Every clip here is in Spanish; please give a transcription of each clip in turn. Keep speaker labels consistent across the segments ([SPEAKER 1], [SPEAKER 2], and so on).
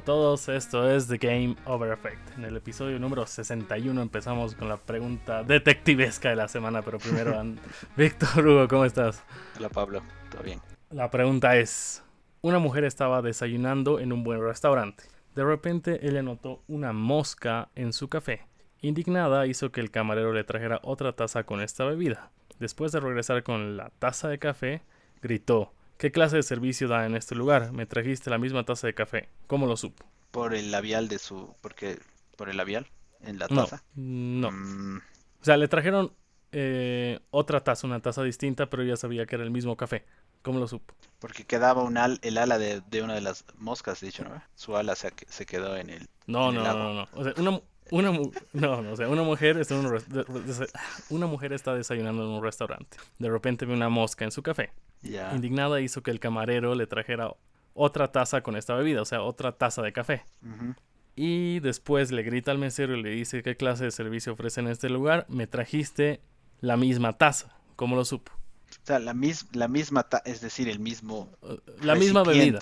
[SPEAKER 1] a todos, esto es The Game Over Effect. En el episodio número 61 empezamos con la pregunta detectivesca de la semana, pero primero, Víctor Hugo, ¿cómo estás?
[SPEAKER 2] Hola Pablo, ¿todo bien?
[SPEAKER 1] La pregunta es, una mujer estaba desayunando en un buen restaurante. De repente ella notó una mosca en su café. Indignada hizo que el camarero le trajera otra taza con esta bebida. Después de regresar con la taza de café, gritó, ¿Qué clase de servicio da en este lugar? Me trajiste la misma taza de café. ¿Cómo lo supo?
[SPEAKER 2] Por el labial de su... porque Por el labial en la taza.
[SPEAKER 1] No. Mm. O sea, le trajeron eh, otra taza, una taza distinta, pero ella sabía que era el mismo café. ¿Cómo lo supo?
[SPEAKER 2] Porque quedaba un el ala de, una de las moscas, dicho, ¿no? Su ala se, se quedó en el.
[SPEAKER 1] No, no, no, no. O sea, una, una, no, no, o sea, una mujer está en un, una mujer está desayunando en un restaurante. De repente ve una mosca en su café. Indignada hizo que el camarero le trajera otra taza con esta bebida, o sea, otra taza de café. Y después le grita al mesero y le dice qué clase de servicio ofrece en este lugar. Me trajiste la misma taza. ¿Cómo lo supo?
[SPEAKER 2] O sea, la, la misma, taza, es decir, el mismo.
[SPEAKER 1] La misma bebida.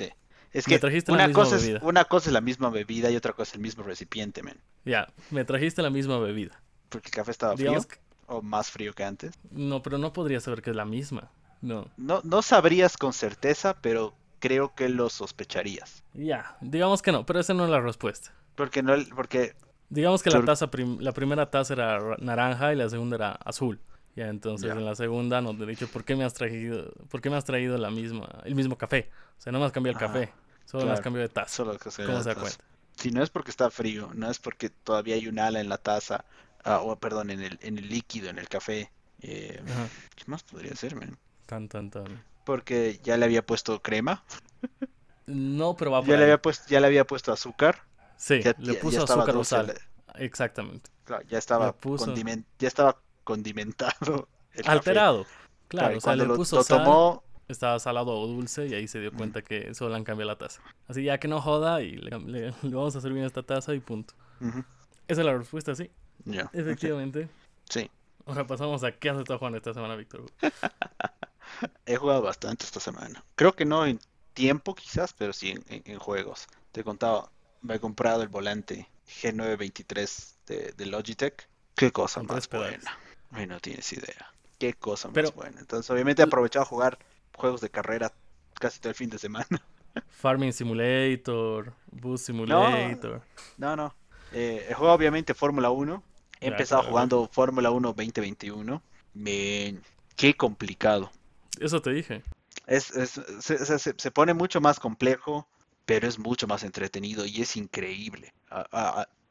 [SPEAKER 2] Es que una, cosa es, una cosa es la misma bebida y otra cosa es el mismo recipiente, men.
[SPEAKER 1] Ya, me trajiste la misma bebida.
[SPEAKER 2] Porque el café estaba frío. ¿O más frío que antes?
[SPEAKER 1] No, pero no podría saber que es la misma. No.
[SPEAKER 2] No, no sabrías con certeza, pero creo que lo sospecharías.
[SPEAKER 1] Ya, digamos que no, pero esa no es la respuesta.
[SPEAKER 2] Porque no, porque...
[SPEAKER 1] Digamos que la taza, la primera taza era naranja y la segunda era azul. Ya, entonces en la segunda nos he dicho, ¿por qué me has traído, por qué me has traído la misma, el mismo café? O sea, no me has cambiado el café, solo me has cambiado de taza. Solo que se ¿Cómo se da cuenta?
[SPEAKER 2] Si no es porque está frío, no es porque todavía hay un ala en la taza, ah, o perdón, en el, en el líquido, en el café. Eh, ¿Qué más podría ser, man?
[SPEAKER 1] Tan, tan, tan.
[SPEAKER 2] Porque ya le había puesto crema.
[SPEAKER 1] No, pero va
[SPEAKER 2] por ya le había puesto Ya le había puesto azúcar.
[SPEAKER 1] Sí, le puso azúcar o sal. Exactamente.
[SPEAKER 2] Claro, ya estaba, ya estaba condimentado.
[SPEAKER 1] Alterado. Claro, o sea, le puso sal, tomó... Estaba salado o dulce y ahí se dio cuenta que solo han cambiado la taza. Así ya que no joda y le, vamos a servir esta taza y punto. Esa es la respuesta, sí. Ya. Efectivamente.
[SPEAKER 2] Sí.
[SPEAKER 1] Ahora pasamos a qué has estado jugando esta semana, Víctor.
[SPEAKER 2] He jugado bastante esta semana. Creo que no en tiempo quizás, pero sí en, juegos. Te he contado, me he comprado el volante G923 de, Logitech. Qué cosa más buena. Ay, no tienes idea. Qué cosa más buena. Entonces, obviamente he aprovechado a jugar juegos de carrera casi todo el fin de semana.
[SPEAKER 1] Farming Simulator, Bus Simulator.
[SPEAKER 2] No, no. Eh, he jugado obviamente Fórmula 1 He empezado jugando Fórmula 1 2021. Me... Qué complicado.
[SPEAKER 1] Eso te dije.
[SPEAKER 2] Es, se, pone mucho más complejo, pero es mucho más entretenido y es increíble.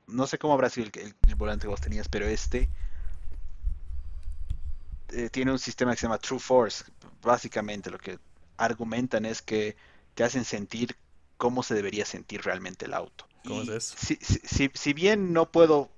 [SPEAKER 2] no sé cómo habrá sido el, volante que vos tenías, pero este eh, tiene un sistema que se llama True Force. Básicamente lo que argumentan es que te hacen sentir cómo se debería sentir realmente el auto.
[SPEAKER 1] ¿Cómo es eso?
[SPEAKER 2] Si, si, bien no puedo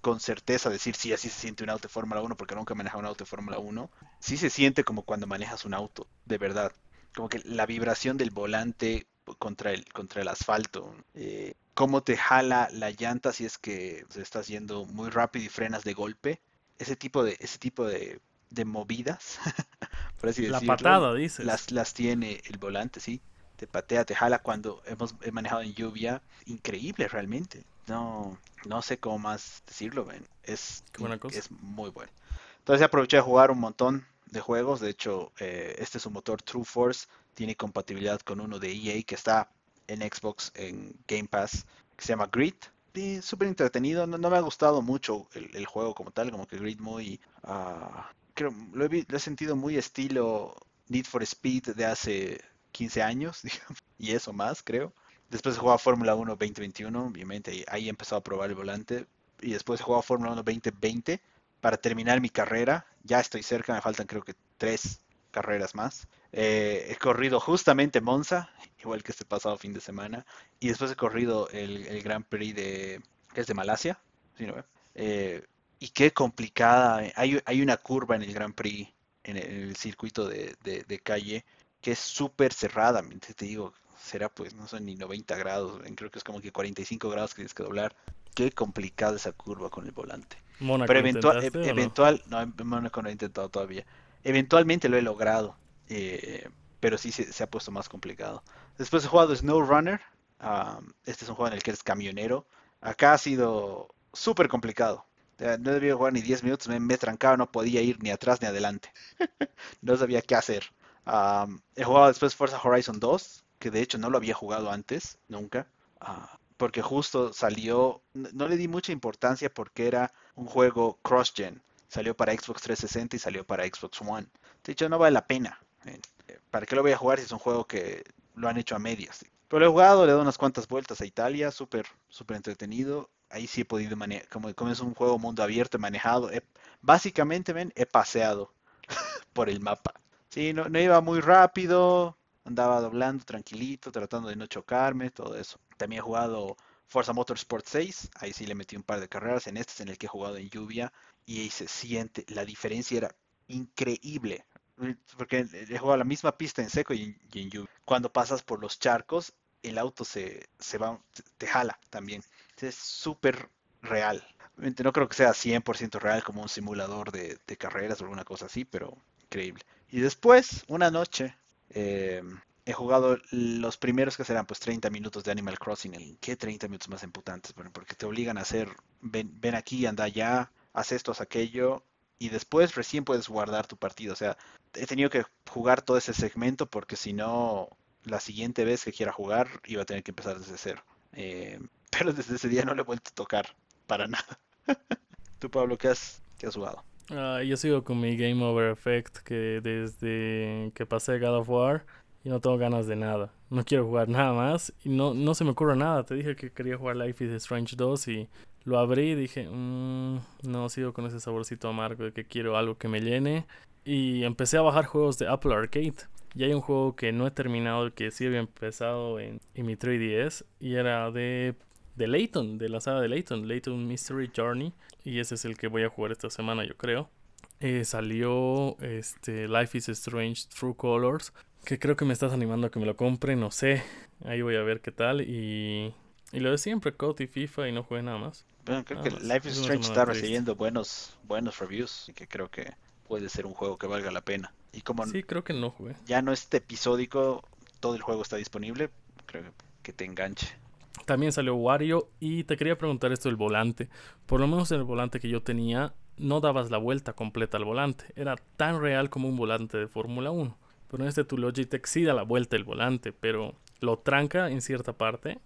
[SPEAKER 2] con certeza decir si así se siente un auto de Fórmula 1 porque nunca he manejado un auto de Fórmula 1. Sí se siente como cuando manejas un auto, de verdad. Como que la vibración del volante contra el, contra el asfalto. Eh, cómo te jala la llanta si es que se estás yendo muy rápido y frenas de golpe. Ese tipo de, ese tipo de, movidas,
[SPEAKER 1] por así la patada, dices.
[SPEAKER 2] Las, las tiene el volante, sí. Te patea, te jala cuando hemos he manejado en lluvia. Increíble realmente no, no sé cómo más decirlo, Es, es muy bueno. Entonces aproveché de jugar un montón de juegos. De hecho, eh, este es un motor True Force. Tiene compatibilidad con uno de EA que está en Xbox, en Game Pass, que se llama Grid. Súper entretenido. No, me ha gustado mucho el, juego como tal, como que Grid muy... Ah, creo, lo he, lo he sentido muy estilo Need for Speed de hace 15 años, y eso más, creo. Después he jugado Fórmula 1 2021, obviamente ahí he empezado a probar el volante. Y después he jugado Fórmula 1 2020 para terminar mi carrera. Ya estoy cerca, me faltan creo que tres carreras más. Eh, he corrido justamente Monza, igual que este pasado fin de semana. Y después he corrido el, el Grand Prix de, que es de Malasia. Eh, y qué complicada. Hay, hay, una curva en el Grand Prix, en el, circuito de, de, calle, que es súper cerrada. Te digo, será pues, no son ni 90 grados, creo que es como que 45 grados que tienes que doblar. Qué complicada esa curva con el volante. Pero eventual, e, eventual, no? no, Mónaco no he intentado todavía. Eventualmente lo he logrado, eh, pero sí se, ha puesto más complicado. Después he jugado Snow Runner, este es un juego en el que eres camionero. Acá ha sido súper complicado. No debía jugar ni 10 minutos, me, me trancaba, no podía ir ni atrás ni adelante. no sabía qué hacer. he jugado después Forza Horizon 2, que de hecho no lo había jugado antes, nunca. Ah, porque justo salió, no le di mucha importancia porque era un juego cross-gen. Salió para Xbox 360 y salió para Xbox One. De hecho, no vale la pena. Eh, ¿Para qué lo voy a jugar si es un juego que lo han hecho a medias? Pero lo he jugado, le he dado unas cuantas vueltas a Italia, súper, súper entretenido. Ahí sí he podido manejar, como, es un juego mundo abierto, he manejado. básicamente, ven, he paseado por el mapa. Sí, no, no iba muy rápido, andaba doblando tranquilito, tratando de no chocarme, todo eso. También he jugado Forza Motorsport 6, ahí sí le metí un par de carreras, en este es en el que he jugado en lluvia y ahí se siente, la diferencia era increíble, porque he jugado la misma pista en seco y en, lluvia. Cuando pasas por los charcos, el auto se, se va, te jala también. Es súper real. No creo que sea 100% real como un simulador de, carreras o alguna cosa así, pero increíble. Y después, una noche, eh, he jugado los primeros que serán pues 30 minutos de Animal Crossing. ¿Qué 30 minutos más emputantes? porque te obligan a hacer, ven, ven aquí, anda allá, haz esto, haz aquello, y después recién puedes guardar tu partido. O sea, he tenido que jugar todo ese segmento porque si no, la siguiente vez que quiera jugar iba a tener que empezar desde cero. Eh, pero desde ese día no le he vuelto a tocar para nada. Tú, Pablo, ¿qué has, qué has jugado?
[SPEAKER 1] Ah, yo sigo con mi Game Over Effect que desde que pasé God of War y no tengo ganas de nada. No quiero jugar nada más y no, no se me ocurre nada. Te dije que quería jugar Life is Strange 2 y lo abrí y dije, mmm, no sigo con ese saborcito amargo de que quiero algo que me llene. Y empecé a bajar juegos de Apple Arcade. Y hay un juego que no he terminado, que sí había empezado en, en mi 3DS y era de de Layton, de la saga de Layton, Layton Mystery Journey. Y ese es el que voy a jugar esta semana, yo creo. Eh, salió este Life is Strange True Colors, que creo que me estás animando a que me lo compre, no sé. Ahí voy a ver qué tal. Y, y lo de siempre, COD y FIFA, y no juegue nada más.
[SPEAKER 2] Bueno, creo que Life is Strange está recibiendo buenos, buenos reviews y que creo que puede ser un juego que valga la pena. Y como
[SPEAKER 1] sí, creo que no jugué.
[SPEAKER 2] Ya no es episódico, todo el juego está disponible, creo que te enganche.
[SPEAKER 1] También salió Wario y te quería preguntar esto del volante. Por lo menos en el volante que yo tenía no dabas la vuelta completa al volante. Era tan real como un volante de Fórmula 1. Pero en este tu Logitech sí da la vuelta el volante, pero lo tranca en cierta parte.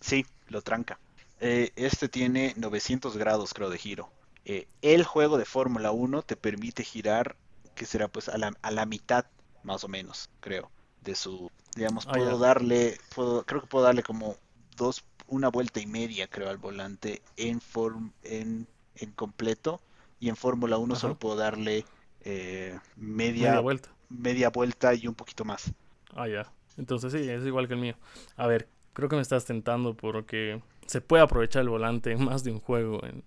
[SPEAKER 2] Sí, lo tranca. Eh, este tiene 900 grados creo de giro. Eh, el juego de Fórmula 1 te permite girar, que será pues a la, a la mitad más o menos, creo, de su, digamos, ah, puedo darle, puedo, creo que puedo darle como dos, una vuelta y media, creo, al volante en, form, en, en completo. Y en Fórmula 1 solo puedo darle eh, media, vuelta. media vuelta y un poquito más.
[SPEAKER 1] Ah, ya. Entonces sí, es igual que el mío. A ver, creo que me estás tentando porque se puede aprovechar el volante en más de un juego. En,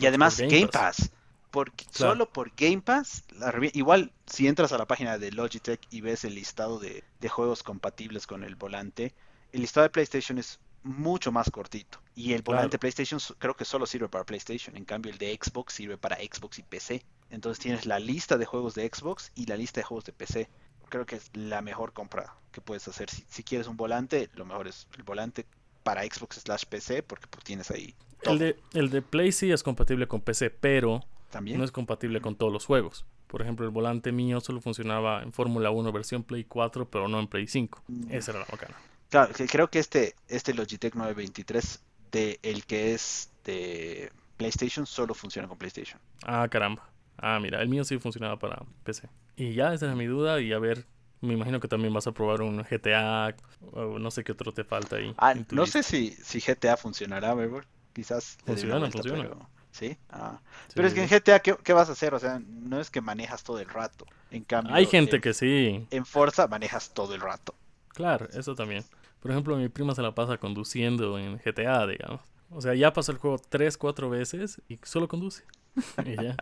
[SPEAKER 2] y además Game, Pass. Porque Solo por Game Pass, igual si entras a la página de Logitech y ves el listado de, de juegos compatibles con el volante, el listado de PlayStation es mucho más cortito. Y el volante PlayStation creo que solo sirve para PlayStation. En cambio, el de Xbox sirve para Xbox y PC. Entonces tienes la lista de juegos de Xbox y la lista de juegos de PC. Creo que es la mejor compra que puedes hacer. Si, quieres un volante, lo mejor es el volante para Xbox slash PC porque pues, tienes ahí.
[SPEAKER 1] El de, el de Play sí es compatible con PC, pero ¿También? no es compatible con todos los juegos. Por ejemplo, el volante mío solo funcionaba en Fórmula 1 versión Play 4, pero no en Play 5. Mm. Esa era la bacana.
[SPEAKER 2] Claro, creo que este, este Logitech 923 de el que es de PlayStation solo funciona con PlayStation.
[SPEAKER 1] Ah, caramba. Ah, mira, el mío sí funcionaba para PC. Y ya esa es mi duda y a ver, me imagino que también vas a probar un GTA o no sé qué otro te falta ahí.
[SPEAKER 2] Ah, no sé si, si GTA funcionará, ¿verdad? Quizás.
[SPEAKER 1] Funciona, funciona.
[SPEAKER 2] ¿Sí? Ah. Pero es que en GTA, ¿qué, ¿qué, vas a hacer? O sea, no es que manejas todo el rato. En cambio,
[SPEAKER 1] hay gente que sí.
[SPEAKER 2] En Forza manejas todo el rato.
[SPEAKER 1] Claro, eso también. Por ejemplo, mi prima se la pasa conduciendo en GTA, digamos. O sea, ya pasó el juego tres, cuatro veces y solo conduce. y ya.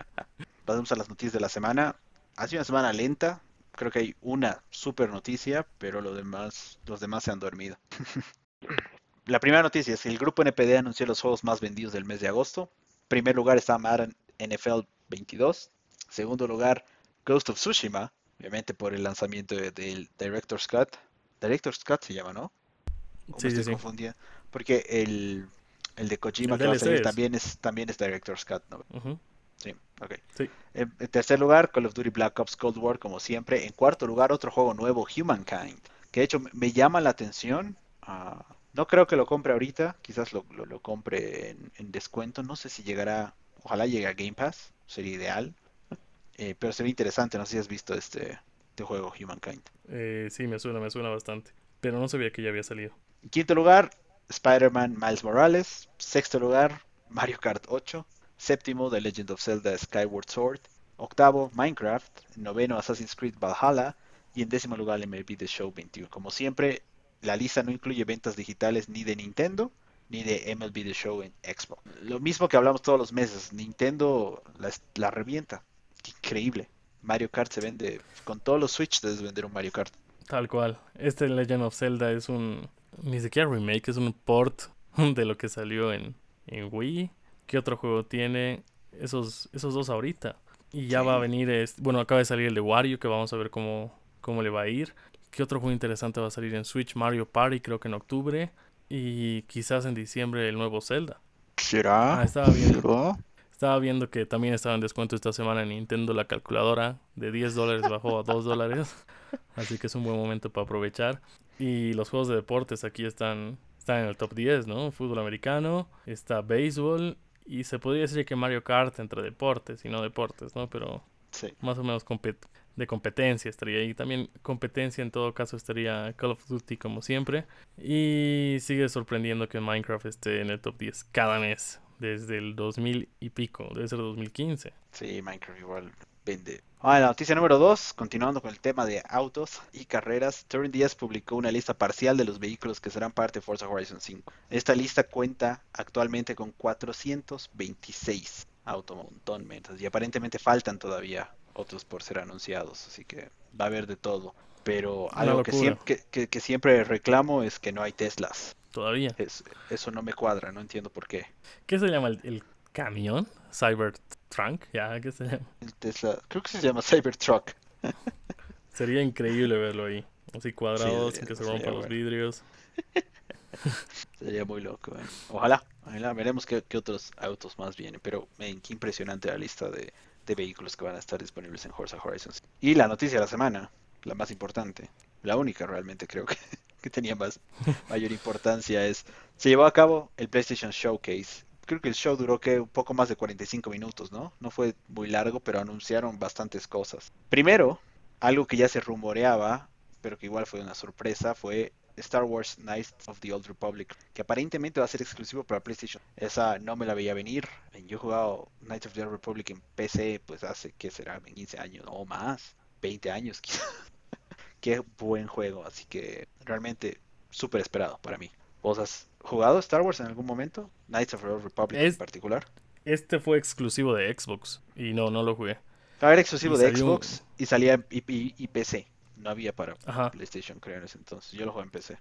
[SPEAKER 2] Pasamos a las noticias de la semana. Ha sido una semana lenta. Creo que hay una super noticia, pero los demás, los demás se han dormido. la primera noticia es que el grupo NPD anunció los juegos más vendidos del mes de agosto. Primer lugar está Madden NFL 22. segundo lugar, Ghost of Tsushima, obviamente por el lanzamiento del Director's Cut. Director's Cut se llama, ¿no? sí, me estoy confundiendo. Porque el, el de Kojima que va a salir también es, también es Director's Cut, ¿no? Sí, ok. En, tercer lugar, Call of Duty Black Ops Cold War, como siempre. En cuarto lugar, otro juego nuevo, Humankind. Que de hecho me llama la atención. Ah, no creo que lo compre ahorita. Quizás lo, lo, compre en, descuento. No sé si llegará. Ojalá llegue a Game Pass. Sería ideal. Eh, pero sería interesante. No sé si has visto este, este juego, Humankind.
[SPEAKER 1] Eh, sí, me suena, me suena bastante. Pero no sabía que ya había salido.
[SPEAKER 2] En quinto lugar, Spider-Man Miles Morales. Sexto lugar, Mario Kart 8. Séptimo, The Legend of Zelda Skyward Sword. Octavo, Minecraft. Noveno, Assassin's Creed Valhalla. Y en décimo lugar, MLB The Show 21. Como siempre, la lista no incluye ventas digitales ni de Nintendo ni de MLB The Show en Xbox. Lo mismo que hablamos todos los meses. Nintendo la, la revienta. Increíble. Mario Kart se vende. Con todos los Switch debes vender un Mario Kart.
[SPEAKER 1] Tal cual. Este Legend of Zelda es un. Ni siquiera remake, es un port de lo que salió en, en Wii. ¿Qué otro juego tiene? Esos, esos dos ahorita. Y ya va a venir. bueno, acaba de salir el de Wario, que vamos a ver cómo, cómo le va a ir. ¿Qué otro juego interesante va a salir en Switch? Mario Party, creo que en octubre. Y quizás en diciembre el nuevo Zelda.
[SPEAKER 2] ¿Será?
[SPEAKER 1] Ah, estaba viendo. Estaba viendo que también estaba en descuento esta semana en Nintendo la calculadora. De 10 dólares bajó a 2 dólares. Así que es un buen momento para aprovechar. Y los juegos de deportes aquí están, están en el top 10, ¿no? Fútbol americano, está béisbol. Y se podría decir que Mario Kart entre deportes y no deportes, ¿no? Pero más o menos de competencia estaría ahí. También competencia en todo caso estaría Call of Duty como siempre. Y sigue sorprendiendo que Minecraft esté en el top 10 cada mes desde el 2000 y pico, debe ser 2015.
[SPEAKER 2] Sí, Minecraft igual vende. Ah, la noticia número 2, continuando con el tema de autos y carreras, Turing Díaz publicó una lista parcial de los vehículos que serán parte de Forza Horizon 5. Esta lista cuenta actualmente con 426 autos, y aparentemente faltan todavía otros por ser anunciados, así que va a haber de todo. Pero algo que siempre, que siempre reclamo es que no hay Teslas
[SPEAKER 1] todavía.
[SPEAKER 2] eso no me cuadra, no entiendo por qué.
[SPEAKER 1] ¿Qué se llama el, camión? Cybertruck, ¿ya? ¿Qué se llama?
[SPEAKER 2] El Tesla, creo que se llama Cybertruck.
[SPEAKER 1] sería increíble verlo ahí, así cuadrado, sin que se rompan los vidrios.
[SPEAKER 2] sería muy loco, ¿eh? Ojalá, ojalá, veremos qué, otros autos más vienen, pero qué impresionante la lista de, de vehículos que van a estar disponibles en Forza Horizons. Y la noticia de la semana, la más importante, la única realmente creo que que tenía más mayor importancia es, se llevó a cabo el PlayStation Showcase. Creo que el show duró que un poco más de 45 minutos, ¿no? No fue muy largo, pero anunciaron bastantes cosas. Primero, algo que ya se rumoreaba, pero que igual fue una sorpresa, fue Star Wars Knights of the Old Republic, que aparentemente va a ser exclusivo para PlayStation. Esa no me la veía venir. Yo he jugado Knights of the Old Republic en PC, pues hace, ¿qué será? 15 años o más, 20 años quizás qué buen juego. Así que realmente súper esperado para mí. ¿Vos has jugado Star Wars en algún momento? Knights of the Old Republic en particular.
[SPEAKER 1] Este fue exclusivo de Xbox y no, no lo jugué.
[SPEAKER 2] Era exclusivo de Xbox y salía y, PC. No había para PlayStation, creo, en ese entonces. Yo lo jugué en PC.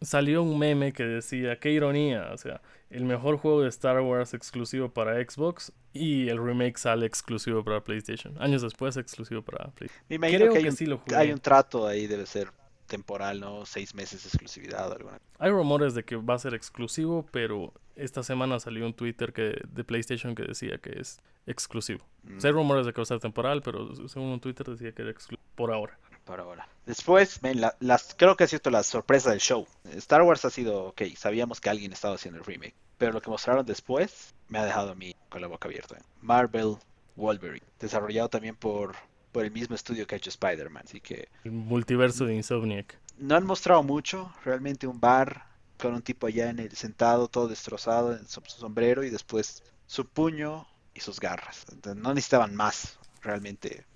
[SPEAKER 1] Salió un meme que decía, qué ironía, o sea, el mejor juego de Star Wars exclusivo para Xbox y el remake sale exclusivo para PlayStation. Años después exclusivo para PlayStation.
[SPEAKER 2] Me imagino que, hay, un, hay un trato ahí, debe ser temporal, ¿no? Seis meses de exclusividad o alguna.
[SPEAKER 1] Hay rumores de que va a ser exclusivo, pero esta semana salió un Twitter que, de PlayStation que decía que es exclusivo. Mm. hay rumores de que va a ser temporal, pero según un Twitter decía que era exclusivo por ahora.
[SPEAKER 2] Por ahora. Después, las, creo que ha sido la sorpresa del show. Star Wars ha sido, ok, sabíamos que alguien estaba haciendo el remake, pero lo que mostraron después me ha dejado a mí con la boca abierta. Marvel Wolverine, desarrollado también por, por el mismo estudio que ha hecho Spider-Man, así que...
[SPEAKER 1] El multiverso de Insomniac.
[SPEAKER 2] No han mostrado mucho, realmente un bar con un tipo allá en el sentado, todo destrozado en su sombrero y después su puño y sus garras. no necesitaban más, realmente.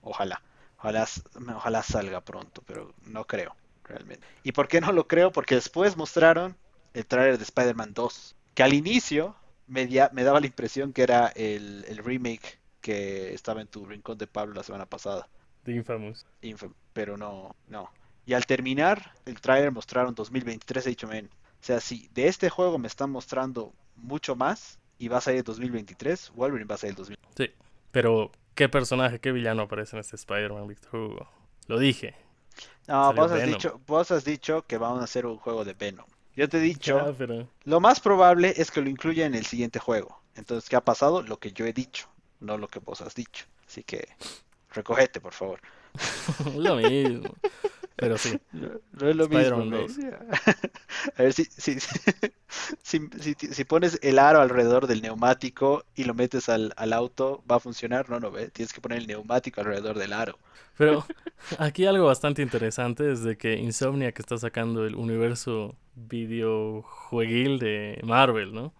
[SPEAKER 2] ojalá. Ojalá, ojalá salga pronto, pero no creo, realmente. ¿Y por qué no lo creo? Porque después mostraron el trailer de Spider-Man 2, que al inicio me, me daba la impresión que era el, remake que estaba en tu rincón de Pablo la semana pasada.
[SPEAKER 1] De Infamous.
[SPEAKER 2] pero no, no. Y al terminar el trailer mostraron 2023 he dicho, men, o sea, si de este juego me están mostrando mucho más y va a salir 2023, Wolverine va a salir 2023.
[SPEAKER 1] Sí, pero ¿qué personaje, qué villano aparece en este Spider-Man, Victor Hugo? Lo dije.
[SPEAKER 2] No, vos has, dicho, vos has dicho que vamos a hacer un juego de Venom. Yo te he dicho, lo más probable es que lo incluya en el siguiente juego. Entonces, ¿qué ha pasado? Lo que yo he dicho, no lo que vos has dicho. Así que, recogete, por favor.
[SPEAKER 1] lo mismo. Pero sí.
[SPEAKER 2] No, es lo mismo. A ver si si, si, pones el aro alrededor del neumático y lo metes al, al, auto, ¿va a funcionar? No, no, ve. Tienes que poner el neumático alrededor del aro.
[SPEAKER 1] Pero aquí algo bastante interesante es de que Insomnia que está sacando el universo videojueguil de Marvel, ¿no?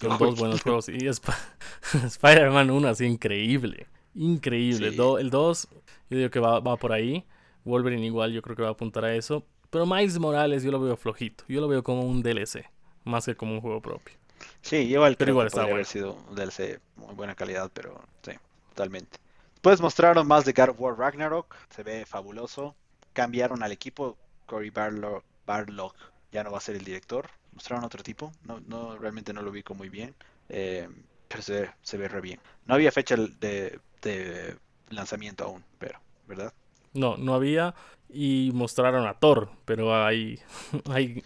[SPEAKER 1] Con dos buenos juegos. Y Spider-Man 1 así increíble. Increíble. el 2, yo digo que va, va por ahí. Wolverine igual yo creo que va a apuntar a eso. Pero Miles Morales yo lo veo flojito. Yo lo veo como un DLC, más que como un juego propio.
[SPEAKER 2] Sí, igual, pero igual está haber sido un DLC muy buena calidad, pero sí, totalmente. Después mostraron más de God of War Ragnarok, se ve fabuloso. Cambiaron al equipo, Cory Barlog, Barlog ya no va a ser el director. Mostraron otro tipo, no, no realmente no lo vi muy bien, eh, pero se, se ve re bien. No había fecha de, de lanzamiento aún, pero, ¿verdad?
[SPEAKER 1] No, no había. Y mostraron a Thor, pero hay. hay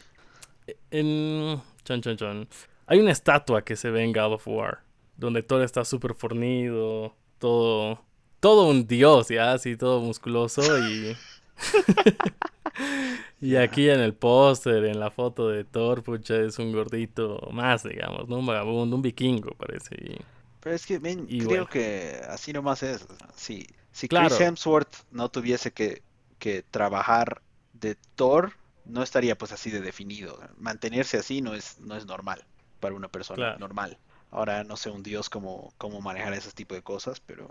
[SPEAKER 1] en. Chan, chan, chan. Hay una estatua que se ve en God of War. Donde Thor está súper fornido. Todo. Todo un dios, ya, así todo musculoso. Y. y aquí en el póster, en la foto de Thor, pucha, es un gordito más, digamos, ¿no? Un vagabundo, un vikingo, parece.
[SPEAKER 2] Pero es que, creo que así nomás es. Sí. Si Chris Hemsworth no tuviese que, trabajar de Thor, no estaría pues así de definido. Mantenerse así no es, no es normal para una persona normal. Ahora no sé un dios cómo, cómo manejar ese tipo de cosas, pero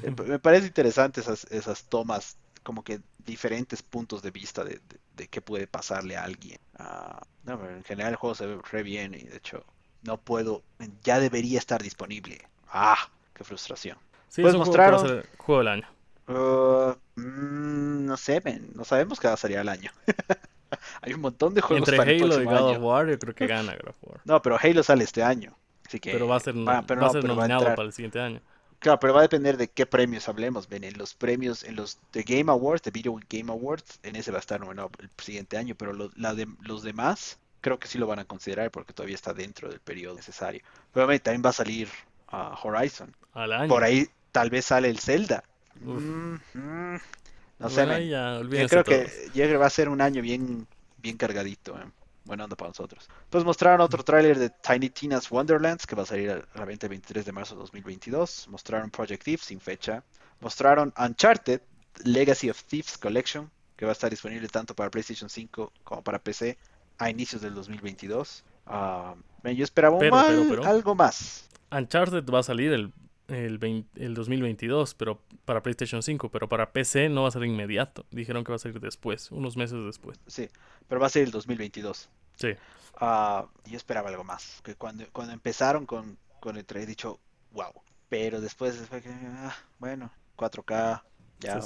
[SPEAKER 2] me parece interesante esas, esas tomas, como que diferentes puntos de vista de, qué puede pasarle a alguien. Ah, en general el juego se ve re bien y de hecho no puedo, ya debería estar disponible. Ah, qué frustración.
[SPEAKER 1] Sí, pues mostraron. juego del año.
[SPEAKER 2] Uh, mm, no sé, no sabemos qué va a salir al año. Hay un montón de juegos
[SPEAKER 1] Entre Halo y God of War, yo creo que gana God of War.
[SPEAKER 2] No, pero Halo sale este año. Así que,
[SPEAKER 1] pero va a ser, va, a ser nominado para el siguiente año.
[SPEAKER 2] Claro, pero va a depender de qué premios hablemos. Ven, en los premios, en los de Game Awards, de Video Game Awards, en ese va a estar nominado el siguiente año, pero la de, los demás creo que sí lo van a considerar porque todavía está dentro del periodo necesario. Pero también va a salir a Horizon.
[SPEAKER 1] Al año.
[SPEAKER 2] Por ahí tal vez sale el Zelda. Mm, mm. no sé, yo creo que va a ser un año bien, bien cargadito. Eh. Buena onda para nosotros. Pues mostraron otro tráiler de Tiny Tina's Wonderlands que va a salir a la venta el 23 de marzo de 2022. Mostraron Project Thief sin fecha. Mostraron Uncharted Legacy of Thieves Collection que va a estar disponible tanto para PlayStation 5 como para PC a inicios del 2022. Ah, yo esperaba algo más.
[SPEAKER 1] Uncharted va a salir el el, el 2022, pero para PlayStation 5, pero para PC no va a ser inmediato. Dijeron que va a ser después, unos meses después.
[SPEAKER 2] Sí, pero va a ser el 2022.
[SPEAKER 1] Sí.
[SPEAKER 2] Uh, yo esperaba algo más. Que cuando, cuando empezaron con, con el 3 he dicho, wow. Pero después, después ah, bueno, 4K, ya,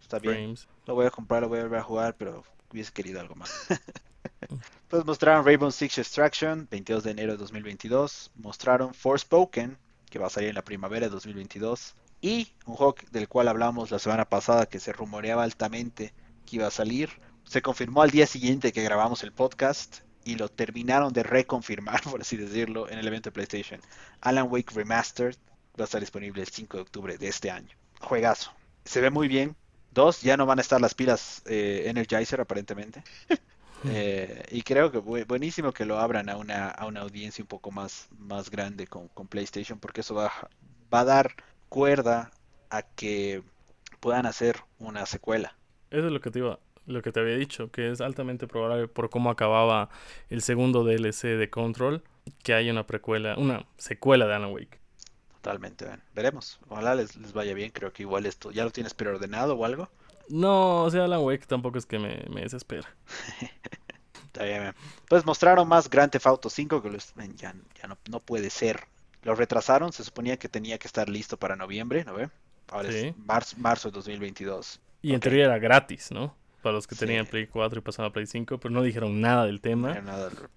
[SPEAKER 2] está bien. Lo voy a comprar, lo voy a volver a jugar, pero hubiese querido algo más. pues mostraron Rainbow Six Extraction, 22 de enero de 2022. Mostraron Forspoken, que va a salir en la primavera de 2022. Y un juego del cual hablamos la semana pasada que se rumoreaba altamente que iba a salir. Se confirmó al día siguiente que grabamos el podcast y lo terminaron de reconfirmar, por así decirlo, en el evento de PlayStation. Alan Wake Remastered va a estar disponible el 5 de octubre de este año. Juegazo. Se ve muy bien. Dos, ya no van a estar las pilas eh, Energizer aparentemente. Eh, y creo que buenísimo que lo abran a una, a una audiencia un poco más, más grande con, PlayStation, porque eso va, va a dar cuerda a que puedan hacer una secuela.
[SPEAKER 1] Eso es lo que te iba, lo que te había dicho, que es altamente probable por cómo acababa el segundo DLC de Control, que haya una precuela, una secuela de Alan Wake.
[SPEAKER 2] Totalmente, veremos. Ojalá les, les vaya bien, creo que igual esto, ¿ya lo tienes preordenado o algo?
[SPEAKER 1] No, o sea, Alan Wake tampoco es que me, me desespera.
[SPEAKER 2] Está bien, Pues mostraron más Grand Theft Auto 5 que ya, no, no, puede ser. Lo retrasaron, se suponía que tenía que estar listo para noviembre, ¿no ve? Ahora es marzo, marzo de 2022.
[SPEAKER 1] Y en teoría era gratis, ¿no? Para los que tenían Play 4 y pasaban a Play 5, pero no dijeron nada del tema.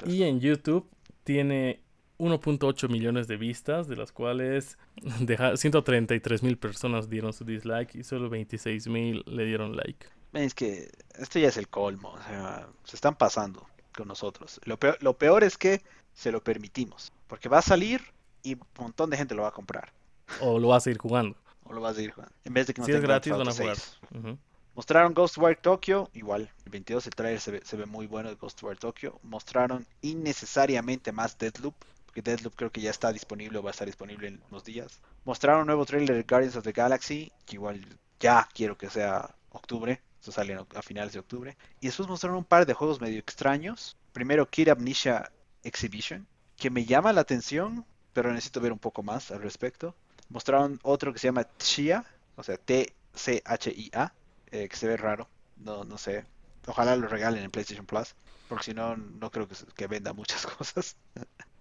[SPEAKER 1] y en YouTube tiene 1.8 millones de vistas, de las cuales 133 mil personas dieron su dislike y solo 26 mil le dieron like.
[SPEAKER 2] Es que esto ya es el colmo, o sea, se están pasando con nosotros. Lo peor, lo peor es que se lo permitimos, porque va a salir y un montón de gente lo va a comprar.
[SPEAKER 1] O lo va a seguir jugando.
[SPEAKER 2] O lo va a seguir jugando. En vez de que
[SPEAKER 1] no si es gratis, van a jugar.
[SPEAKER 2] Mostraron Ghostwire Tokyo, igual, el 22 el trailer se ve, se ve muy bueno de Ghostwire Tokyo. Mostraron innecesariamente más Deadloop, porque Deadloop creo que ya está disponible o va a estar disponible en unos días. Mostraron un nuevo trailer de Guardians of the Galaxy, que igual ya quiero que sea octubre, esto sale a finales de octubre. Y después mostraron un par de juegos medio extraños. Primero Kid Amnesia Exhibition, que me llama la atención, pero necesito ver un poco más al respecto. Mostraron otro que se llama Chia, o sea, T-C-H-I-A, eh, que se ve raro. No, no sé. Ojalá lo regalen en PlayStation Plus, porque si no, no creo que, que venda muchas cosas.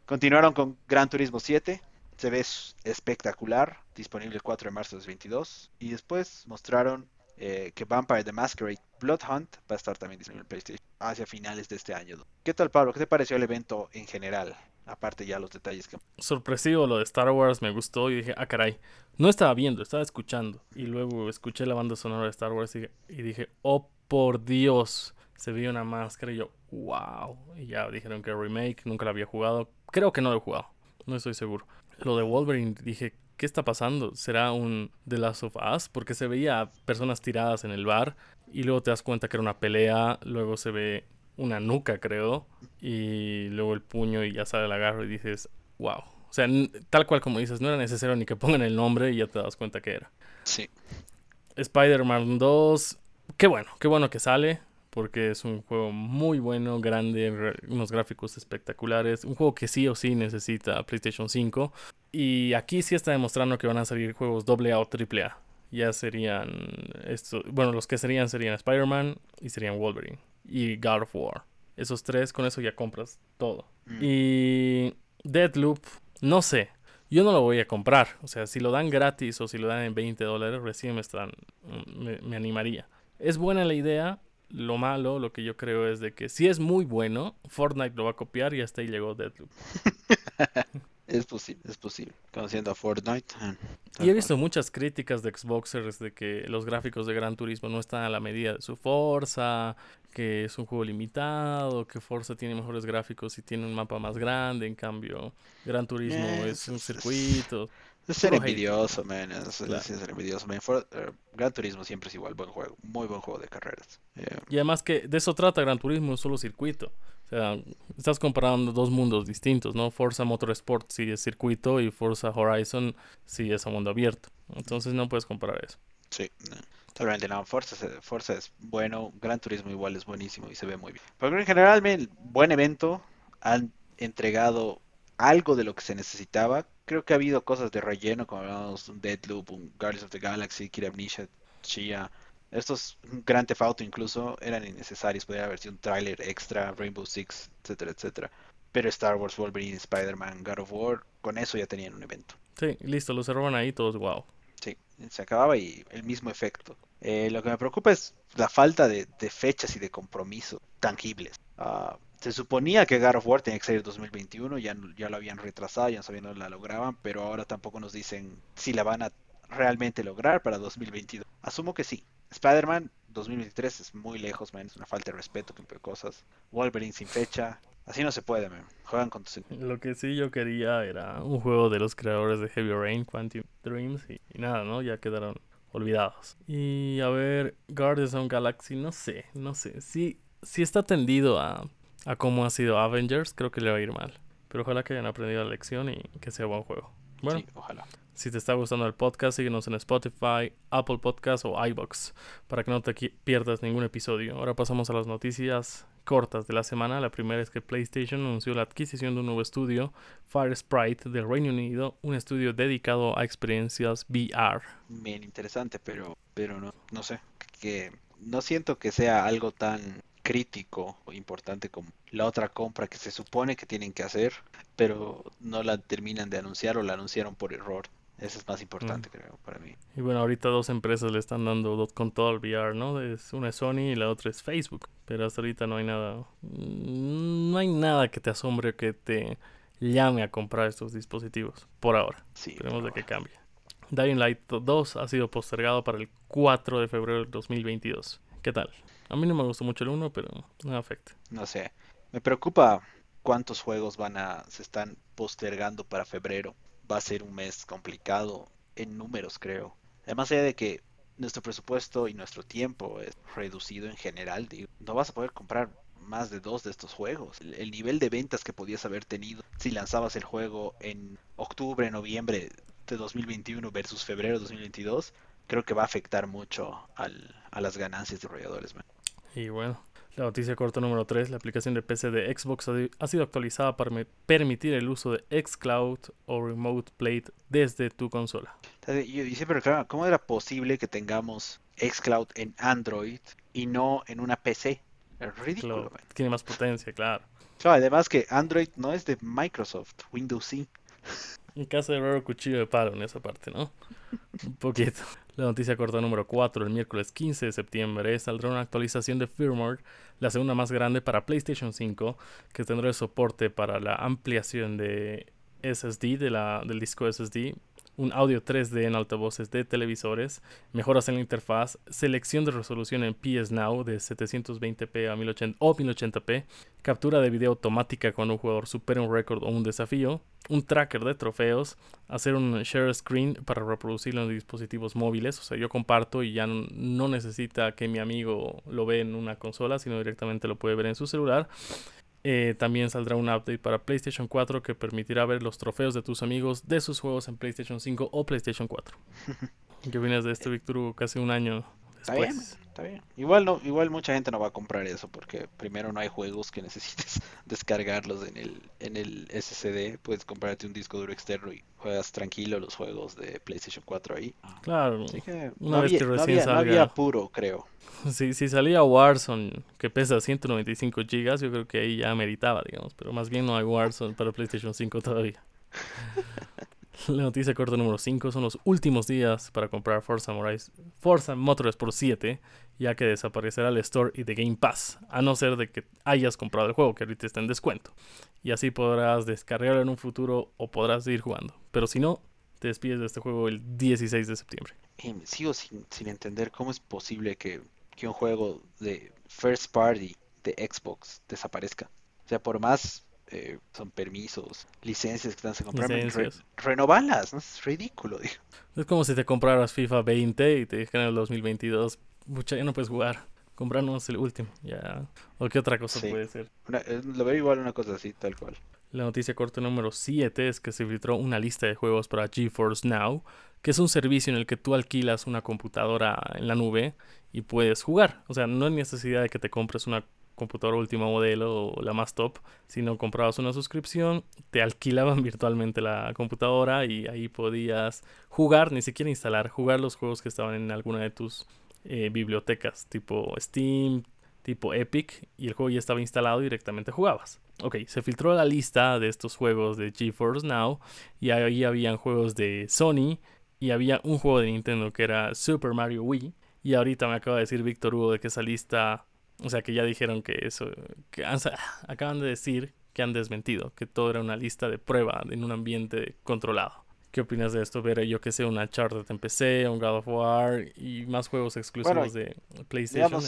[SPEAKER 2] Continuaron con Gran Turismo 7. Se ve espectacular, disponible el 4 de marzo de 2022. Y después mostraron eh, que Vampire the Masquerade Blood Hunt va a estar también disponible en PlayStation hacia finales de este año. ¿Qué tal, Pablo? ¿Qué te pareció el evento en general? Aparte ya los detalles que...
[SPEAKER 1] Sorpresivo lo de Star Wars, me gustó y dije, ah, caray. No estaba viendo, estaba escuchando. Y luego escuché la banda sonora de Star Wars y, dije, oh, por Dios. Se vio una máscara y yo, wow. Y ya dijeron que remake, nunca la había jugado. Creo que no lo he jugado, no estoy seguro. Lo de Wolverine, dije, ¿qué está pasando? ¿Será un The Last of Us? Porque se veía personas tiradas en el bar y luego te das cuenta que era una pelea, luego se ve una nuca, creo, y luego el puño y ya sale el agarro y dices, wow. O sea, tal cual como dices, no era necesario ni que pongan el nombre y ya te das cuenta que era.
[SPEAKER 2] Sí.
[SPEAKER 1] Spider-Man 2, qué bueno, qué bueno que sale, porque es un juego muy bueno, grande, unos gráficos espectaculares, un juego que sí o sí necesita PlayStation 5. Y aquí sí está demostrando que van a salir juegos AA o AAA. Ya serían, esto, bueno, los que serían serían Spider-Man y serían Wolverine y God of War. Esos tres, con eso ya compras todo. Mm. Y Deadloop, no sé. Yo no lo voy a comprar. O sea, si lo dan gratis o si lo dan en 20 dólares, recién me, están, me, animaría. Es buena la idea. Lo malo, lo que yo creo es de que si es muy bueno, Fortnite lo va a copiar y hasta ahí llegó Deadloop.
[SPEAKER 2] Es posible, es posible. Conociendo a Fortnite. Ah,
[SPEAKER 1] y he visto muchas críticas de Xboxers de que los gráficos de Gran Turismo no están a la medida de su Forza, que es un juego limitado, que Forza tiene mejores gráficos y tiene un mapa más grande, en cambio Gran Turismo es, un circuito.
[SPEAKER 2] Es ser envidioso, man. Es, ser envidioso, eh, Gran Turismo siempre es igual, buen juego. Muy buen juego de carreras.
[SPEAKER 1] Y además que de eso trata Gran Turismo, es solo circuito. O sea, estás comparando dos mundos distintos, ¿no? Forza Motorsport sí es circuito y Forza Horizon sí es a mundo abierto. Entonces no puedes comparar eso.
[SPEAKER 2] Sí, totalmente no. Forza, Forza es bueno, Gran Turismo igual es buenísimo y se ve muy bien. Pero en general, buen evento. Han entregado algo de lo que se necesitaba. Creo que ha habido cosas de relleno, como hablamos, un Deadloop, un Guardians of the Galaxy, Kira Amnesia, Chia. Estos Grand Theft Auto incluso eran innecesarios, podría haber sido un tráiler extra, Rainbow Six, etcétera, etcétera. Pero Star Wars, Wolverine, Spider-Man, God of War, con eso ya tenían un evento.
[SPEAKER 1] Sí, listo, lo cerraron ahí todos, wow.
[SPEAKER 2] Sí, se acababa y el mismo efecto. Eh, lo que me preocupa es la falta de, fechas y de compromiso tangibles. Ah, se suponía que God of War tenía que salir en 2021, ya, ya lo habían retrasado, ya no sabían dónde la lograban, pero ahora tampoco nos dicen si la van a realmente lograr para 2022. Asumo que sí. Spider-Man 2023 es muy lejos, man, es una falta de respeto que cosas. Wolverine sin fecha, así no se puede, man. Juegan con tus...
[SPEAKER 1] Lo que sí yo quería era un juego de los creadores de Heavy Rain, Quantum Dreams y, y nada, ¿no? Ya quedaron olvidados. Y a ver, Guardians of Galaxy, no sé, no sé. Si, si está tendido a a cómo ha sido Avengers, creo que le va a ir mal. Pero ojalá que hayan aprendido la lección y que sea buen juego. Bueno,
[SPEAKER 2] ojalá.
[SPEAKER 1] Si te está gustando el podcast, síguenos en Spotify, Apple Podcast o iBox para que no te pierdas ningún episodio. Ahora pasamos a las noticias cortas de la semana. La primera es que PlayStation anunció la adquisición de un nuevo estudio, Fire Sprite, del Reino Unido, un estudio dedicado a experiencias VR.
[SPEAKER 2] Bien interesante, pero, pero no, no sé, que no siento que sea algo tan crítico o importante como la otra compra que se supone que tienen que hacer, pero no la terminan de anunciar o la anunciaron por error. Eso es más importante, mm. creo, para mí.
[SPEAKER 1] Y bueno, ahorita dos empresas le están dando con todo el VR, ¿no? Es, una es Sony y la otra es Facebook. Pero hasta ahorita no hay nada. No hay nada que te asombre o que te llame a comprar estos dispositivos. Por ahora. Sí, Esperemos de que cambie. Dying Light 2 ha sido postergado para el 4 de febrero del 2022. ¿Qué tal? A mí no me gustó mucho el 1, pero no afecta.
[SPEAKER 2] No sé. Me preocupa cuántos juegos van a se están postergando para febrero. Va a ser un mes complicado en números, creo. Además de que nuestro presupuesto y nuestro tiempo es reducido en general, no vas a poder comprar más de dos de estos juegos. El, nivel de ventas que podías haber tenido si lanzabas el juego en octubre, noviembre de 2021 versus febrero de 2022, creo que va a afectar mucho a las ganancias de desarrolladores.
[SPEAKER 1] Y bueno, la noticia corta número 3, la aplicación de PC de Xbox ha sido actualizada para permitir el uso de xCloud o Remote Play desde tu consola.
[SPEAKER 2] Yo siempre claro, ¿cómo era posible que tengamos xCloud en Android y no en una PC? Es ridículo.
[SPEAKER 1] tiene más potencia, claro.
[SPEAKER 2] Además que Android no es de Microsoft, Windows sí.
[SPEAKER 1] En caso de raro cuchillo de palo en esa parte, ¿no? Un poquito. La noticia corta número 4, el miércoles 15 de septiembre, saldrá una actualización de firmware, la segunda más grande para PlayStation 5, que tendrá el soporte para la ampliación de SSD, de la, del disco SSD, un audio 3D en altavoces de televisores, mejoras en la interfaz, selección de resolución en PS Now de 720p a 1080 o 1080p, captura de video automática cuando un jugador supera un récord o un desafío, un tracker de trofeos, hacer un share screen para reproducirlo en dispositivos móviles, o sea, yo comparto y ya no necesita que mi amigo lo vea en una consola, sino directamente lo puede ver en su celular. Eh, también saldrá un update para PlayStation 4 que permitirá ver los trofeos de tus amigos de sus juegos en PlayStation 5 o PlayStation 4. ¿Qué opinas de esto, Víctor? Casi un año
[SPEAKER 2] Está bien, está bien. Igual no, igual mucha gente no va a comprar eso porque primero no hay juegos que necesites descargarlos en el, en el SSD. Puedes comprarte un disco duro externo y juegas tranquilo los juegos de PlayStation 4 ahí.
[SPEAKER 1] Claro.
[SPEAKER 2] una vez que recién salga... no había apuro, creo.
[SPEAKER 1] Si, si salía Warzone que pesa 195 gigas, yo creo que ahí ya meritaba, digamos. Pero más bien no hay Warzone para PlayStation 5 todavía. La noticia corta número 5 son los últimos días para comprar Forza, Forza Motorsport 7, ya que desaparecerá el Store y de Game Pass, a no ser de que hayas comprado el juego, que ahorita está en descuento. Y así podrás descargarlo en un futuro o podrás seguir jugando. Pero si no, te despides de este juego el 16 de septiembre.
[SPEAKER 2] sigo sin, entender cómo es posible que, que un juego de first party de Xbox desaparezca. O sea, por más eh, son permisos, licencias que están a comprar, renovalas, es ridículo.
[SPEAKER 1] Es como si te compraras FIFA 20 y te dijeran en el 2022, mucha ya no puedes jugar, comprarnos el último, ya. ¿O qué otra cosa puede ser?
[SPEAKER 2] lo veo igual una cosa así, tal cual.
[SPEAKER 1] La noticia corta número 7 es que se filtró una lista de juegos para GeForce Now, que es un servicio en el que tú alquilas una computadora en la nube y puedes jugar. O sea, no hay necesidad de que te compres una computadora último modelo o la más top, sino comprabas una suscripción, te alquilaban virtualmente la computadora y ahí podías jugar, ni siquiera instalar, jugar los juegos que estaban en alguna de tus eh, bibliotecas, tipo Steam, tipo Epic, y el juego ya estaba instalado y directamente jugabas. Ok, se filtró la lista de estos juegos de GeForce Now y ahí habían juegos de Sony y había un juego de Nintendo que era Super Mario Wii. Y ahorita me acaba de decir Víctor Hugo de que esa lista o sea, que ya dijeron que eso, que acaban de decir que han desmentido, que todo era una lista de prueba en un ambiente controlado. ¿Qué opinas de esto? Ver yo que sé, una Uncharted en PC, un God of War y más juegos exclusivos de PlayStation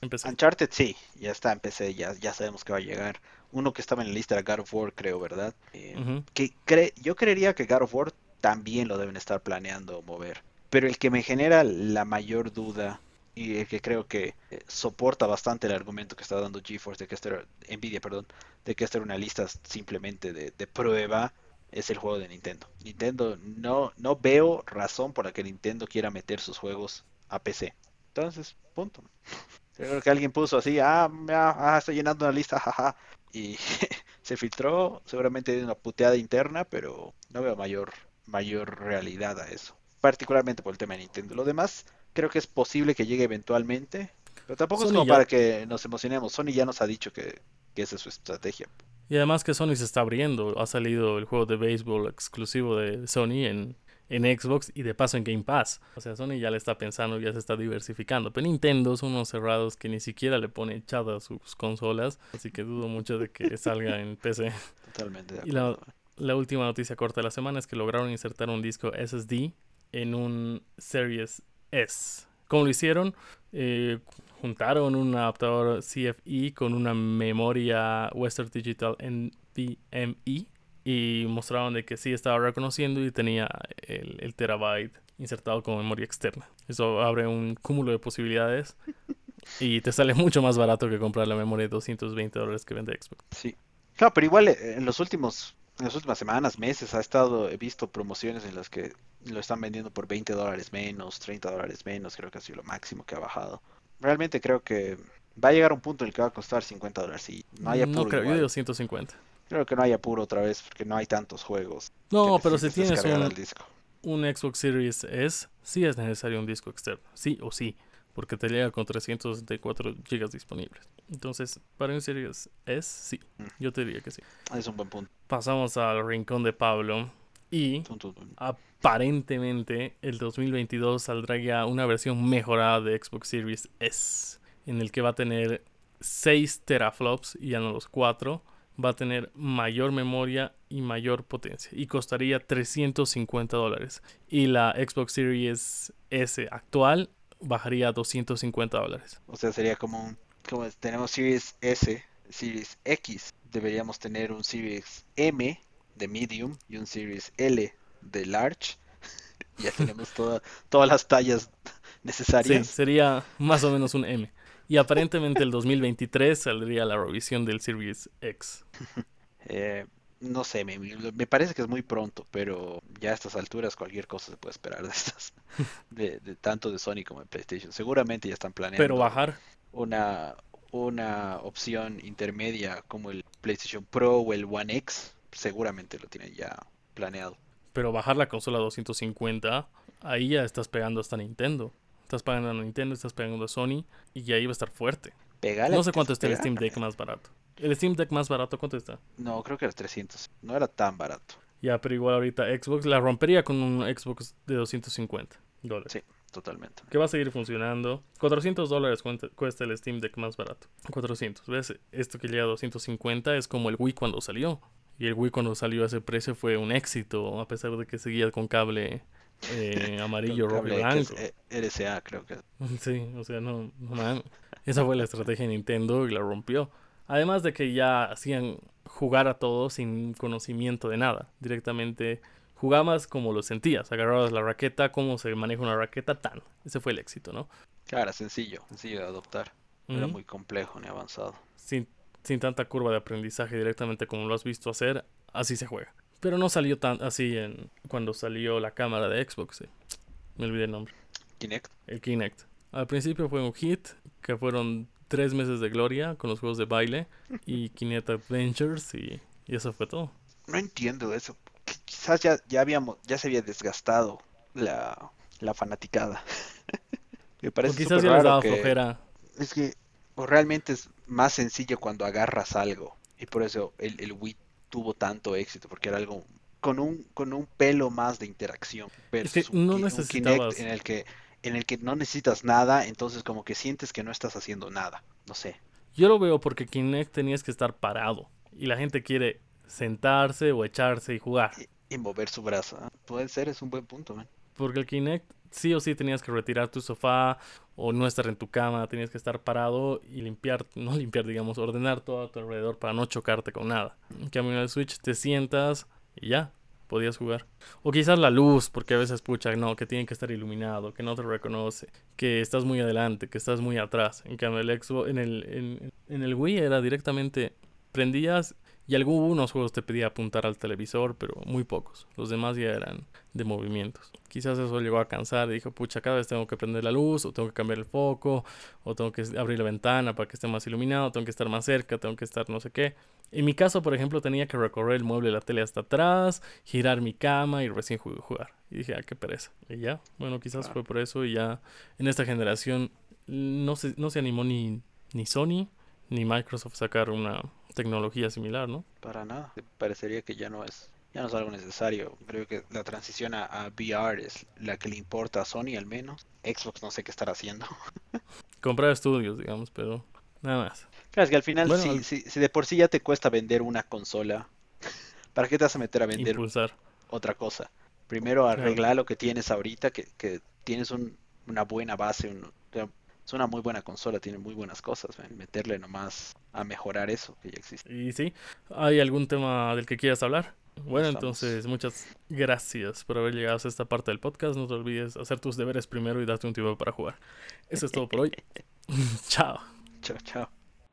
[SPEAKER 2] en, PC. Uncharted sí, ya está en PC, ya, ya sabemos que va a llegar. Uno que estaba en la lista era God of War, creo, ¿verdad? Eh, que cre yo creería que God of War también lo deben estar planeando mover. Pero el que me genera la mayor duda y el que creo que eh, soporta bastante el argumento que está dando GeForce de que esta Nvidia, perdón, de que esta era una lista simplemente de, prueba es el juego de Nintendo. Nintendo no no veo razón por la que Nintendo quiera meter sus juegos a PC. Entonces, punto. Creo que alguien puso así, ah, ah estoy llenando una lista, jaja, y se filtró, seguramente de una puteada interna, pero no veo mayor mayor realidad a eso, particularmente por el tema de Nintendo. Lo demás creo que es posible que llegue eventualmente, pero tampoco es como para que nos emocionemos. Sony ya nos ha dicho que, esa es su estrategia.
[SPEAKER 1] Y además que Sony se está abriendo. Ha salido el juego de béisbol exclusivo de Sony en, en Xbox y de paso en Game Pass. O sea, Sony ya le está pensando, ya se está diversificando. Pero Nintendo son unos cerrados que ni siquiera le pone chada a sus consolas. Así que dudo mucho de que salga en PC.
[SPEAKER 2] Totalmente de
[SPEAKER 1] Y la, la última noticia corta de la semana es que lograron insertar un disco SSD en un Series S. ¿Cómo lo hicieron? Eh, juntaron un adaptador CFE con una memoria Western Digital NVMe y mostraron de que sí estaba reconociendo y tenía el, terabyte insertado como memoria externa. Eso abre un cúmulo de posibilidades y te sale mucho más barato que comprar la memoria de 220 dólares que vende Xbox.
[SPEAKER 2] Sí. Claro, pero igual eh, en los últimos en las últimas semanas, meses, ha estado, he visto promociones en las que lo están vendiendo por 20 dólares menos, 30 dólares menos, creo que ha sido lo máximo que ha bajado. Realmente creo que va a llegar un punto en el que va a costar 50 dólares y no hay apuro.
[SPEAKER 1] No creo, yo digo 150.
[SPEAKER 2] Creo que no hay apuro otra vez porque no hay tantos juegos.
[SPEAKER 1] No, pero si tienes un, un Xbox Series S, sí es necesario un disco externo, sí o sí porque te llega con 364 GB disponibles. Entonces, para un Series S, sí, mm. yo te diría que sí.
[SPEAKER 2] Es un buen punto.
[SPEAKER 1] Pasamos al rincón de Pablo y aparentemente el 2022 saldrá ya una versión mejorada de Xbox Series S, en el que va a tener 6 teraflops y ya no los 4. Va a tener mayor memoria y mayor potencia y costaría 350 dólares. Y la Xbox Series S actual bajaría a 250 dólares.
[SPEAKER 2] O sea, sería como un, como tenemos Series S, Series X, deberíamos tener un Series M de medium y un Series L de large. ya tenemos todas las tallas necesarias.
[SPEAKER 1] Sí, sería más o menos un M. Y aparentemente el 2023 saldría la revisión del Series X.
[SPEAKER 2] eh, no sé, me, me, parece que es muy pronto, pero ya a estas alturas cualquier cosa se puede esperar de estas, de, tanto de Sony como de PlayStation. Seguramente ya están planeando.
[SPEAKER 1] Pero bajar.
[SPEAKER 2] Una, una opción intermedia como el PlayStation Pro o el One X, seguramente lo tienen ya planeado.
[SPEAKER 1] Pero bajar la consola a 250, ahí ya estás pegando hasta Nintendo. Estás pagando a Nintendo, estás pegando a Sony y ahí va a estar fuerte. no sé cuánto está el Steam Deck más barato. ¿El Steam Deck más barato cuánto está?
[SPEAKER 2] No, creo que era 300. No era tan barato.
[SPEAKER 1] Ya, pero igual ahorita Xbox la rompería con un Xbox de 250 dólares.
[SPEAKER 2] Sí, totalmente.
[SPEAKER 1] Que va a seguir funcionando. 400 dólares cuesta el Steam Deck más barato. 400. ¿Ves? Esto que llega a 250 es como el Wii cuando salió. Y el Wii cuando salió a ese precio fue un éxito, a pesar de que seguía con cable eh, amarillo, rojo y blanco.
[SPEAKER 2] RCA, creo que.
[SPEAKER 1] Sí, o sea, no, no Esa fue la estrategia de Nintendo y la rompió. Además de que ya hacían jugar a todos sin conocimiento de nada. Directamente jugabas como lo sentías. Agarrabas la raqueta, cómo se maneja una raqueta, tan. Ese fue el éxito, ¿no?
[SPEAKER 2] Claro, sencillo, sencillo de adoptar. No era muy complejo ni avanzado.
[SPEAKER 1] Sin, sin tanta curva de aprendizaje directamente como lo has visto hacer, así se juega. Pero no salió tan así en cuando salió la cámara de Xbox. Me olvidé el nombre.
[SPEAKER 2] Kinect.
[SPEAKER 1] El Kinect. Al principio fue un hit, que fueron tres meses de gloria con los juegos de baile y Kinect Adventures y, eso fue todo.
[SPEAKER 2] No entiendo eso. Quizás ya, ya habíamos, ya se había desgastado la, la fanaticada. Me parece o quizás ya les flojera. Es que o realmente es más sencillo cuando agarras algo. Y por eso el, el Wii tuvo tanto éxito, porque era algo con un, con un pelo más de interacción.
[SPEAKER 1] Pero no un Kinect
[SPEAKER 2] en el que en el que no necesitas nada, entonces como que sientes que no estás haciendo nada. No sé.
[SPEAKER 1] Yo lo veo porque Kinect tenías que estar parado y la gente quiere sentarse o echarse y jugar.
[SPEAKER 2] Y, mover su brazo. ¿ah? Puede ser, es un buen punto, man.
[SPEAKER 1] Porque el Kinect sí o sí tenías que retirar tu sofá o no estar en tu cama, tenías que estar parado y limpiar, no limpiar, digamos, ordenar todo a tu alrededor para no chocarte con nada. En cambio en el Switch te sientas y ya, podías jugar. O quizás la luz, porque a veces escucha, no, que tiene que estar iluminado, que no te reconoce, que estás muy adelante, que estás muy atrás. En cambio, el Xbox, en el, en, en el Wii era directamente, prendías y algunos juegos te pedía apuntar al televisor, pero muy pocos. Los demás ya eran de movimientos. Quizás eso llegó a cansar y dijo, pucha, cada vez tengo que prender la luz, o tengo que cambiar el foco, o tengo que abrir la ventana para que esté más iluminado, tengo que estar más cerca, tengo que estar no sé qué. En mi caso, por ejemplo, tenía que recorrer el mueble de la tele hasta atrás, girar mi cama y recién jugar. Y dije, ah, qué pereza. Y ya, bueno, quizás fue por eso y ya en esta generación no se, no se animó ni, ni Sony ni Microsoft sacar una tecnología similar, ¿no?
[SPEAKER 2] Para nada. Parecería que ya no es ya no es algo necesario. Creo que la transición a, VR es la que le importa a Sony al menos. Xbox no sé qué estará haciendo.
[SPEAKER 1] Comprar estudios, digamos, pero nada más.
[SPEAKER 2] Claro, es que al final, si, si, de por sí ya te cuesta vender una consola, ¿para qué te vas a meter a vender otra cosa? Primero arregla lo que tienes ahorita, que, que tienes una buena base, un, es una muy buena consola, tiene muy buenas cosas. Meterle nomás a mejorar eso que ya existe.
[SPEAKER 1] Y sí, ¿hay algún tema del que quieras hablar? Bueno, entonces muchas gracias por haber llegado a esta parte del podcast. No te olvides hacer tus deberes primero y darte un tiempo para jugar. Eso es todo por hoy. chao.
[SPEAKER 2] Chao, chao.